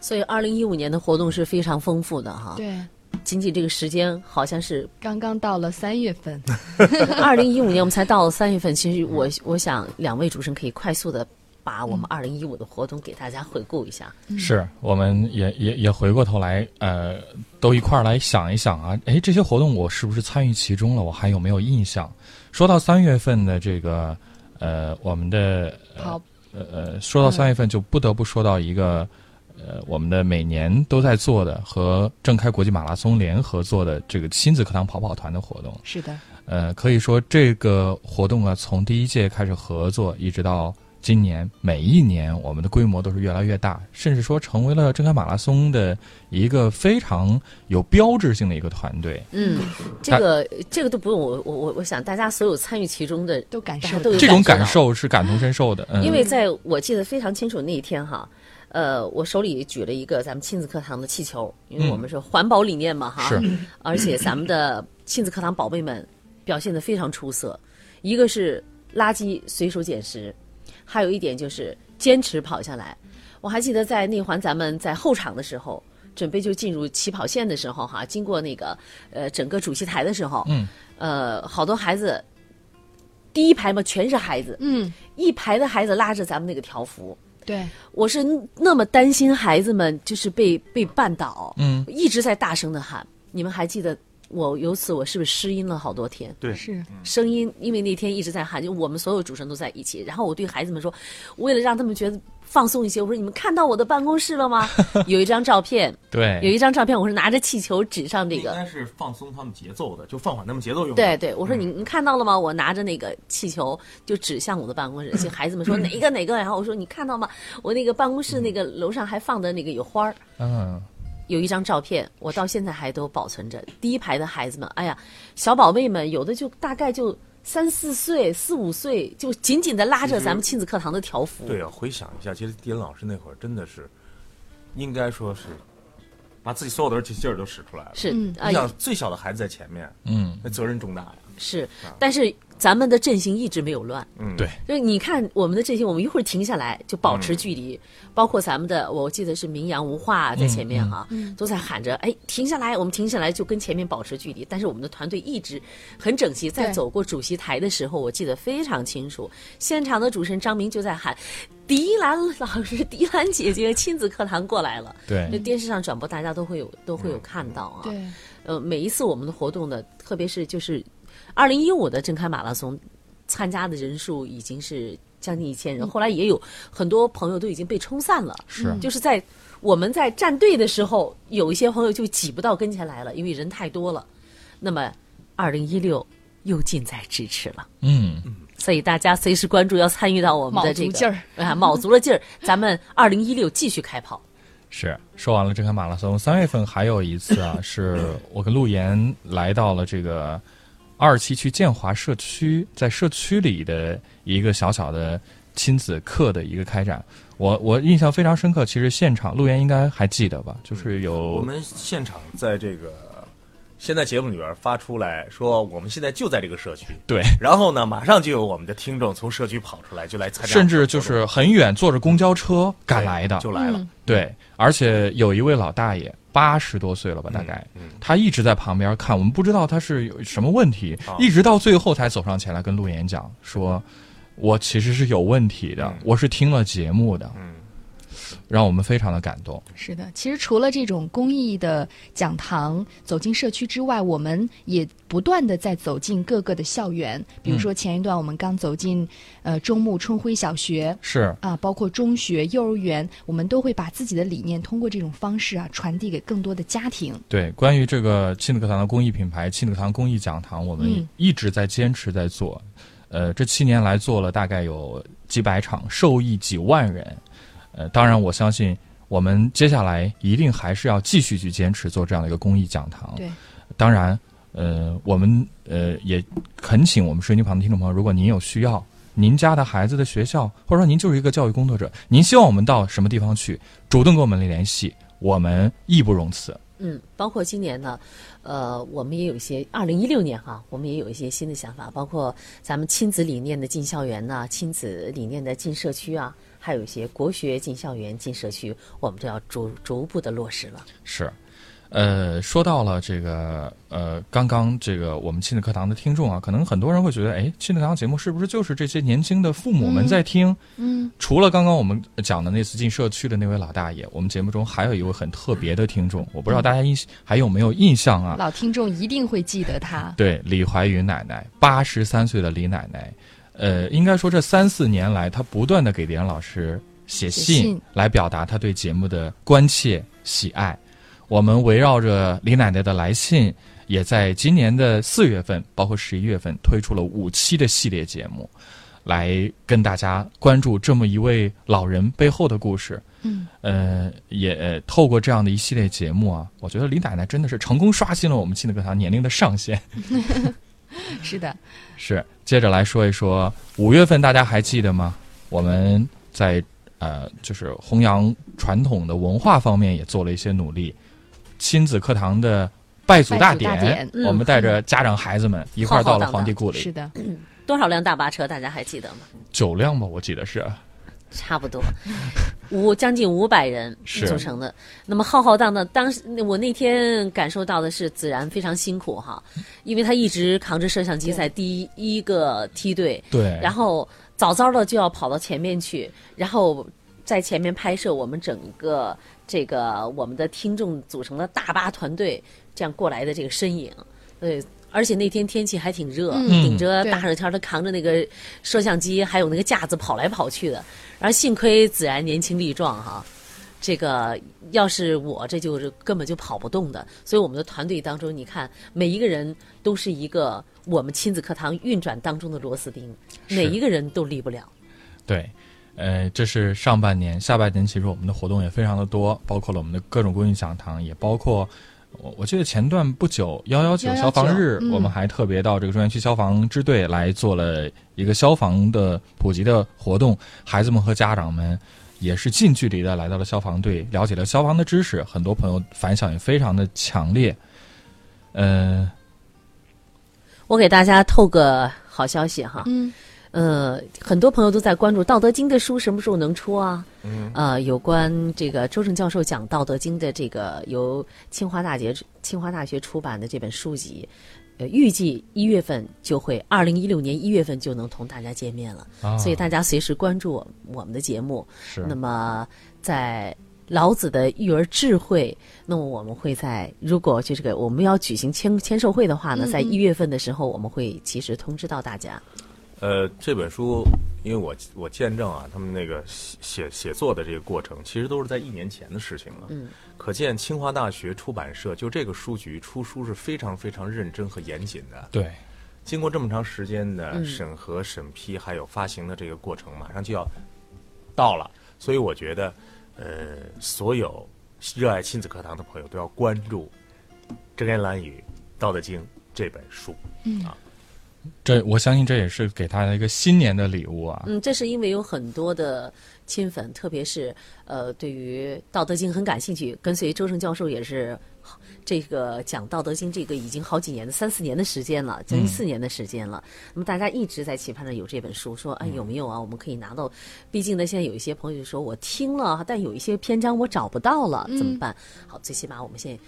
所以二零一五年的活动是非常丰富的哈。对，仅仅这个时间好像是刚刚到了三月份，[LAUGHS] 二零一五年，我们才到了三月份。其实我我想两位主持人可以快速的把我们二零一五的活动给大家回顾一下。是，我们也也也回过头来，呃，都一块儿来想一想啊，哎，这些活动我是不是参与其中了？我还有没有印象？说到三月份的这个，呃，我们的跑呃呃，说到三月份，就不得不说到一个，呃，我们的每年都在做的和正开国际马拉松联合做的这个亲子课堂跑跑团的活动。是的，呃，可以说这个活动啊，从第一届开始合作，一直到今年，每一年我们的规模都是越来越大，甚至说成为了正开马拉松的一个非常有标志性的一个团队。嗯，这个这个都不用我我我我想大家所有参与其中的都感受都有这种感受是感同身受的，嗯、因为在我记得非常清楚那一天哈，呃，我手里举了一个咱们亲子课堂的气球，因为我们是环保理念嘛哈，是。而且咱们的亲子课堂宝贝们表现的非常出色，一个是垃圾随手捡拾，还有一点就是坚持跑下来。我还记得在内环咱们在后场的时候。准备就进入起跑线的时候，哈，经过那个呃整个主席台的时候，嗯，呃，好多孩子，第一排嘛全是孩子，嗯，一排的孩子拉着咱们那个条幅，对，我是那么担心孩子们就是被被绊倒，嗯，一直在大声的喊。你们还记得我由此我是不是失音了好多天？对，是，声音因为那天一直在喊，就我们所有主持人都在一起。然后我对孩子们说，为了让他们觉得放松一些，我说你们看到我的办公室了吗？[LAUGHS] 有一张照片，对，有一张照片，我是拿着气球指上这个，应该是放松他们节奏的，就放缓他们节奏用的。对对，我说你你看到了吗？我拿着那个气球就指向我的办公室，孩子们说 [LAUGHS] 哪个哪个，然后我说你看到吗？我那个办公室那个楼上还放的那个有花儿，嗯，有一张照片，我到现在还都保存着。第一排的孩子们，哎呀，小宝贝们，有的就大概就三四岁、四五岁，就紧紧的拉着咱们亲子课堂的条幅。对啊，回想一下，其实迪恩老师那会儿真的是，应该说是把自己所有的劲儿都使出来了。是你，想，最小的孩子在前面，嗯，那责任重大呀。是，但是咱们的阵型一直没有乱。嗯，对就是你看我们的阵型，我们一会儿停下来就保持距离，包括咱们的，我记得是名扬无话在前面哈，都在喊着，哎，停下来，我们停下来就跟前面保持距离。但是我们的团队一直很整齐，在走过主席台的时候，我记得非常清楚，现场的主持人张明就在喊。迪兰老师、迪兰姐姐亲子课堂过来了，对这电视上转播，大家都会有都会有看到啊。对，呃，每一次我们的活动呢，特别是就是二零一五的正开马拉松，参加的人数已经是将近一千人。后来也有很多朋友都已经被冲散了，是就是在我们在站队的时候，有一些朋友就挤不到跟前来了，因为人太多了。那么二零一六又近在咫尺了。嗯，所以大家随时关注，要参与到我们的这个卯足劲儿 [LAUGHS] 啊，卯足了劲儿，咱们二零一六继续开跑。是说完了正开马拉松，三月份还有一次啊，[LAUGHS] 是我跟陆岩来到了这个二期去建华社区在社区里的一个小小的亲子课的一个开展。我我印象非常深刻，其实现场陆岩应该还记得吧？就是有我们现场在这个现在节目里边发出来说，我们现在就在这个社区，对，然后呢，马上就有我们的听众从社区跑出来，就来参加，甚至就是很远坐着公交车赶来的，就来了。对，而且有一位老大爷，八十多岁了吧，大概，他一直在旁边看，我们不知道他是有什么问题，一直到最后才走上前来跟陆岩讲说。我其实是有问题的，我是听了节目的，让我们非常的感动。是的，其实除了这种公益的讲堂，走进社区之外，我们也不断的在走进各个的校园。比如说前一段我们刚走进呃中牟春晖小学，是啊，包括中学、幼儿园，我们都会把自己的理念通过这种方式啊传递给更多的家庭。对，关于这个亲子课堂的公益品牌亲子课堂公益讲堂，我们一直在坚持在做。呃，这七年来做了大概有几百场，受益几万人。呃，当然我相信我们接下来一定还是要继续去坚持做这样的一个公益讲堂。对，当然，呃，我们呃也恳请我们收音机旁的听众朋友，如果您有需要，您家的孩子的学校，或者说您就是一个教育工作者，您希望我们到什么地方去，主动跟我们联系，我们义不容辞。嗯，包括今年呢，呃，我们也有一些二零一六年哈，我们也有一些新的想法，包括咱们亲子理念的进校园呐，亲子理念的进社区啊，还有一些国学进校园、进社区，我们都要逐逐步的落实了。是。呃，说到了这个，呃，刚刚这个我们亲子课堂的听众啊，可能很多人会觉得，哎，亲子课堂节目是不是就是这些年轻的父母们在听？嗯，除了刚刚我们讲的那次进社区的那位老大爷，我们节目中还有一位很特别的听众，我不知道大家印还有没有印象啊？老听众一定会记得他。对，李怀云奶奶，八十三岁的李奶奶，呃，应该说这三四年来，他不断的给李安老师写信，来表达他对节目的关切喜爱。我们围绕着李奶奶的来信，也在今年的四月份，包括十一月份，推出了五期的系列节目，来跟大家关注这么一位老人背后的故事。嗯，呃，也透过这样的一系列节目啊，我觉得李奶奶真的是成功刷新了我们亲子课堂年龄的上限。[LAUGHS] 是的，是。接着来说一说五月份，大家还记得吗？我们在呃，就是弘扬传统的文化方面也做了一些努力。亲子课堂的拜祖大典，我们带着家长孩子们一块儿到了皇帝故里。是的，多少辆大巴车？大家还记得吗？九辆吧，我记得是。差不多，五将近五百人组成的。那么浩浩荡荡，当时我那天感受到的是，子然非常辛苦哈，因为他一直扛着摄像机在第一个梯队，对，然后早早的就要跑到前面去，然后在前面拍摄我们整个。这个我们的听众组成的大巴团队，这样过来的这个身影，对，而且那天天气还挺热，顶着大热天，他扛着那个摄像机还有那个架子跑来跑去的，然后幸亏子然年轻力壮哈，这个要是我这就是根本就跑不动的，所以我们的团队当中，你看每一个人都是一个我们亲子课堂运转当中的螺丝钉，每一个人都离不了，对。呃，这是上半年，下半年其实我们的活动也非常的多，包括了我们的各种公益讲堂，也包括我我记得前段不久幺幺九消防日，我们还特别到这个中原区消防支队来做了一个消防的普及的活动，孩子们和家长们也是近距离的来到了消防队，了解了消防的知识，很多朋友反响也非常的强烈。嗯，我给大家透个好消息哈。嗯。呃，很多朋友都在关注《道德经》的书什么时候能出啊？嗯，呃，有关这个周正教授讲《道德经》的这个由清华大学清华大学出版的这本书籍，呃，预计一月份就会，二零一六年一月份就能同大家见面了。啊，所以大家随时关注我们的节目。是。那么，在老子的育儿智慧，那么我们会在如果就这个我们要举行签签售会的话呢，在一月份的时候，我们会及时通知到大家。呃，这本书，因为我我见证啊，他们那个写写作的这个过程，其实都是在一年前的事情了。嗯，可见清华大学出版社就这个书局出书是非常非常认真和严谨的。对，经过这么长时间的审核、审批，还有发行的这个过程，马上就要到了。所以我觉得，呃，所有热爱亲子课堂的朋友都要关注《真言蓝语》《道德经》。这本书。这我相信这也是给他的一个新年的礼物啊。嗯，这是因为有很多的亲粉，特别是呃，对于《道德经》很感兴趣，跟随周成教授也是这个讲《道德经》这个已经好几年的三四年的时间了，将近四年的时间了。那么大家一直在期盼着有这本书，说哎有没有啊？我们可以拿到。毕竟呢，现在有一些朋友就说我听了，但有一些篇章我找不到了，怎么办？好，最起码我们现在。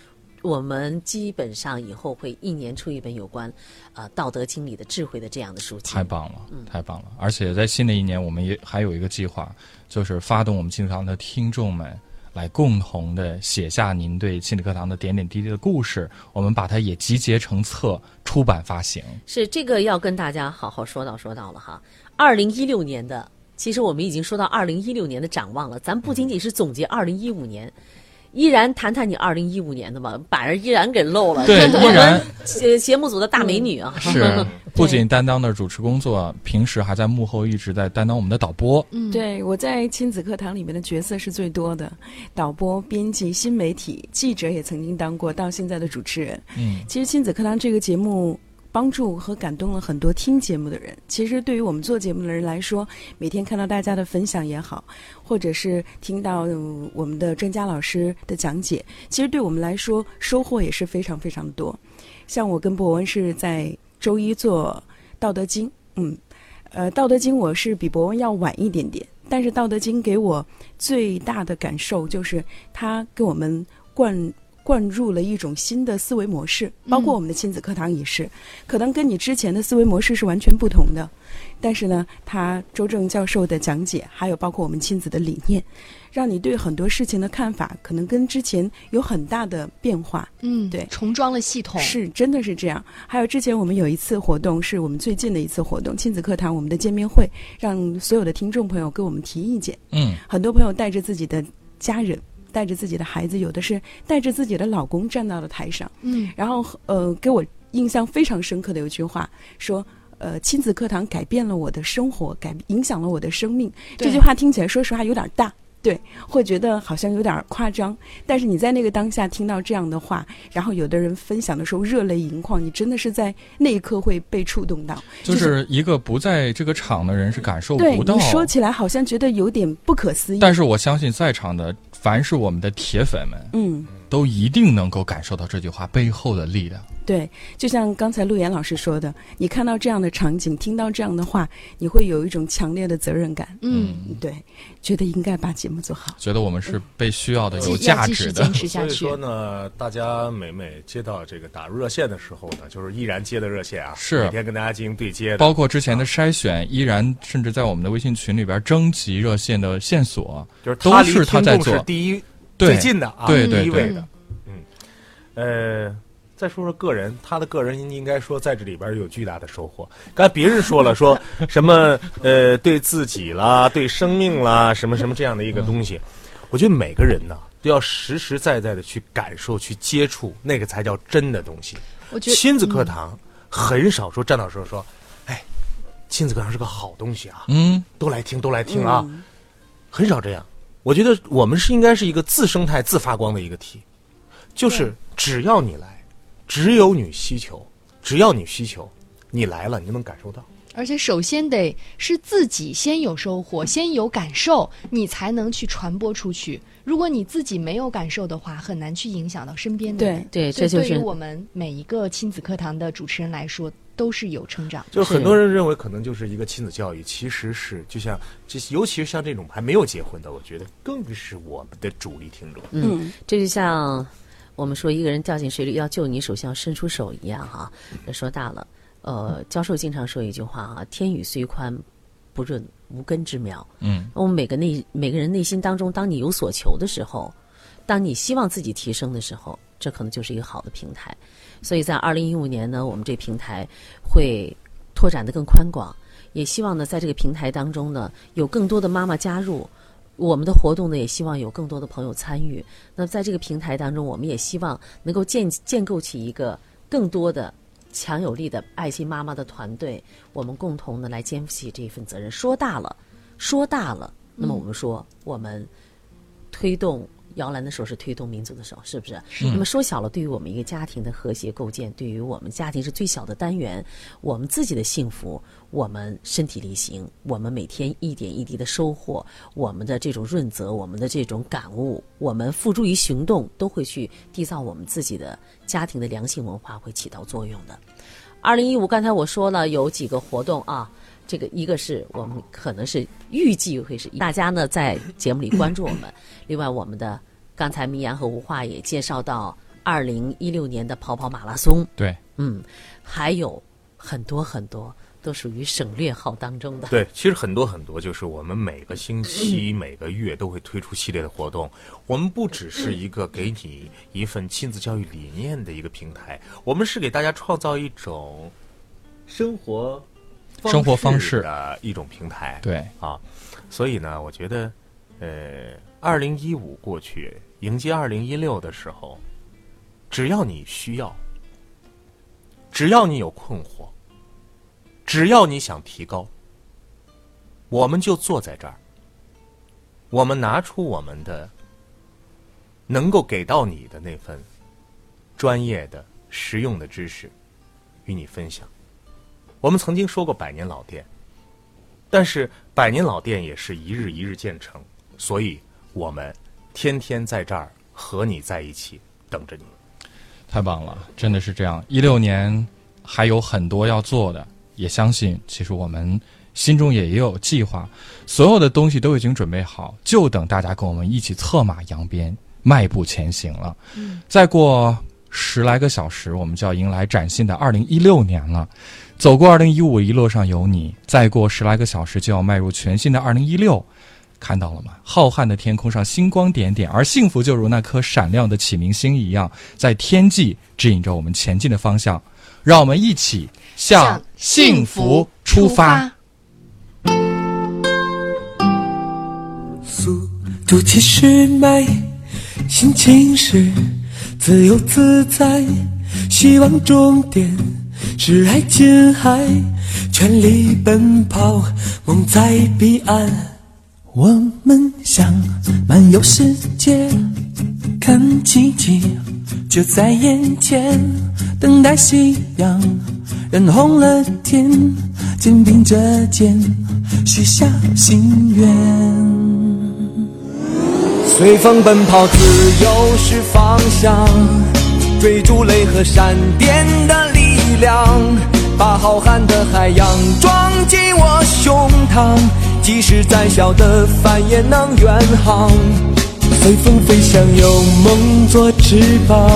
我们基本上以后会一年出一本有关，呃，《道德经》里的智慧的这样的书籍。太棒了，太棒了！而且在新的一年，我们也还有一个计划，就是发动我们亲子课堂的听众们，来共同的写下您对亲子课堂的点点滴滴的故事，我们把它也集结成册，出版发行。是这个要跟大家好好说道说道了哈。二零一六年的，其实我们已经说到二零一六年的展望了，咱不仅仅是总结二零一五年。依然谈谈你二零一五年的吧，把人依然给漏了。对，[LAUGHS] 依然节节目组的大美女啊，是 [LAUGHS] 不仅担当的主持工作，平时还在幕后一直在担当我们的导播。嗯，对我在亲子课堂里面的角色是最多的，导播、编辑、新媒体、记者也曾经当过，到现在的主持人。嗯，其实亲子课堂这个节目。帮助和感动了很多听节目的人。其实对于我们做节目的人来说，每天看到大家的分享也好，或者是听到我们的专家老师的讲解，其实对我们来说收获也是非常非常多。像我跟博文是在周一做《道德经》，嗯，呃，《道德经》我是比博文要晚一点点，但是《道德经》给我最大的感受就是它给我们灌。灌入了一种新的思维模式，包括我们的亲子课堂也是，可能跟你之前的思维模式是完全不同的。但是呢，他周正教授的讲解，还有包括我们亲子的理念，让你对很多事情的看法，可能跟之前有很大的变化。嗯，对，重装了系统，是真的是这样。还有之前我们有一次活动，是我们最近的一次活动，亲子课堂我们的见面会，让所有的听众朋友给我们提意见。嗯，很多朋友带着自己的家人。带着自己的孩子，有的是带着自己的老公站到了台上，嗯，然后呃，给我印象非常深刻的有句话说，呃，亲子课堂改变了我的生活，改影响了我的生命。这句话听起来，说实话有点大。对，会觉得好像有点夸张，但是你在那个当下听到这样的话，然后有的人分享的时候热泪盈眶，你真的是在那一刻会被触动到。就是一个不在这个场的人是感受不到。你说起来好像觉得有点不可思议，但是我相信在场的凡是我们的铁粉们，嗯，都一定能够感受到这句话背后的力量。对，就像刚才陆岩老师说的，你看到这样的场景，听到这样的话，你会有一种强烈的责任感。嗯，对，觉得应该把节目做好，觉得我们是被需要的、继有价值的所以去。说呢，大家每每接到这个打入热线的时候呢，就是依然接的热线啊，是每天跟大家进行对接的，包括之前的筛选，依然甚至在我们的微信群里边征集热线的线索，就是都是他在做。第一最近的啊，对对对第一位的，嗯，呃。再说说个人，他的个人应该说在这里边有巨大的收获。刚才别人说了，说 [LAUGHS] 什么呃，对自己啦，对生命啦，什么什么这样的一个东西，我觉得每个人呢都要实实在在的去感受、去接触，那个才叫真的东西。我觉得亲子课堂很少说站到时候说，哎，亲子课堂是个好东西啊，嗯，都来听，都来听啊，很少这样。我觉得我们是应该是一个自生态、自发光的一个题，就是只要你来，只有你需求，只要你需求，你来了，你就能感受到。而且首先得是自己先有收获，先有感受，你才能去传播出去。如果你自己没有感受的话，很难去影响到身边的人。所以对这就是对于我们每一个亲子课堂的主持人来说，都是有成长。就很多人认为可能就是一个亲子教育，其实是就像这，尤其是像这种还没有结婚的，我觉得更是我们的主力听众。嗯，这就像我们说一个人掉进水里要救你，首先要伸出手一样哈。说大了，呃，教授经常说一句话啊：“天宇虽宽，不润无根之苗。”嗯，我们每个内每个人内心当中，当你有所求的时候，当你希望自己提升的时候，这可能就是一个好的平台。所以在二零一五年呢，我们这平台会拓展的更宽广，也希望呢，在这个平台当中呢，有更多的妈妈加入。我们的活动呢，也希望有更多的朋友参与。那在这个平台当中，我们也希望能够建建构起一个更多的强有力的爱心妈妈的团队，我们共同的来肩负起这一份责任。说大了，说大了，那么我们说，我们推动摇篮的手是推动民族的手，是不是？那么缩小了，对于我们一个家庭的和谐构建，对于我们家庭是最小的单元，我们自己的幸福，我们身体力行，我们每天一点一滴的收获，我们的这种润泽，我们的这种感悟，我们付诸于行动，都会去缔造我们自己的家庭的良性文化，会起到作用的。二零一五，刚才我说了有几个活动啊，这个一个是我们可能是预计会是大家呢在节目里关注我们，[LAUGHS] 另外我们的刚才明阳和吴化也介绍到二零一六年的跑跑马拉松，对，嗯，还有很多很多都属于省略号当中的。对，其实很多很多，就是我们每个星期、每个月都会推出系列的活动。我们不只是一个给你一份亲子教育理念的一个平台，我们是给大家创造一种生活生活方式的一种平台。对啊，所以呢，我觉得，呃，二零一五过去，迎接二零一六的时候，只要你需要，只要你有困惑，只要你想提高，我们就坐在这儿，我们拿出我们的能够给到你的那份专业的、实用的知识，与你分享。我们曾经说过百年老店，但是百年老店也是一日一日建成，所以我们天天在这儿和你在一起，等着你。太棒了，真的是这样。一六年还有很多要做的，也相信其实我们心中也也有计划，所有的东西都已经准备好，就等大家跟我们一起策马扬鞭，迈步前行了。嗯再过十来个小时，我们就要迎来崭新的二零一六年了。走过二零一五，一路上有你；再过十来个小时，就要迈入全新的二零一六。看到了吗？浩瀚的天空上星光点点，而幸福就如那颗闪亮的启明星一样，在天际指引着我们前进的方向。让我们一起向幸福出发。速度七十迈，心情是自由自在，希望终点是爱琴海，全力奔跑，梦在彼岸。我们想漫游世界，看奇迹就在眼前，等待夕阳染红了天，肩并着肩许下心愿。随风奔跑，自由是方向，追逐雷和闪电的力量，把浩瀚的海洋装进我胸膛，即使再小的帆也能远航。随风飞翔，有梦做翅膀，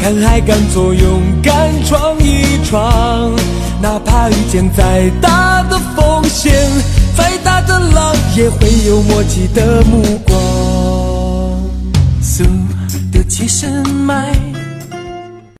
敢爱敢做勇敢闯一闯，哪怕遇见再大的风险，再大的浪也会有默契的目光。速度七十迈，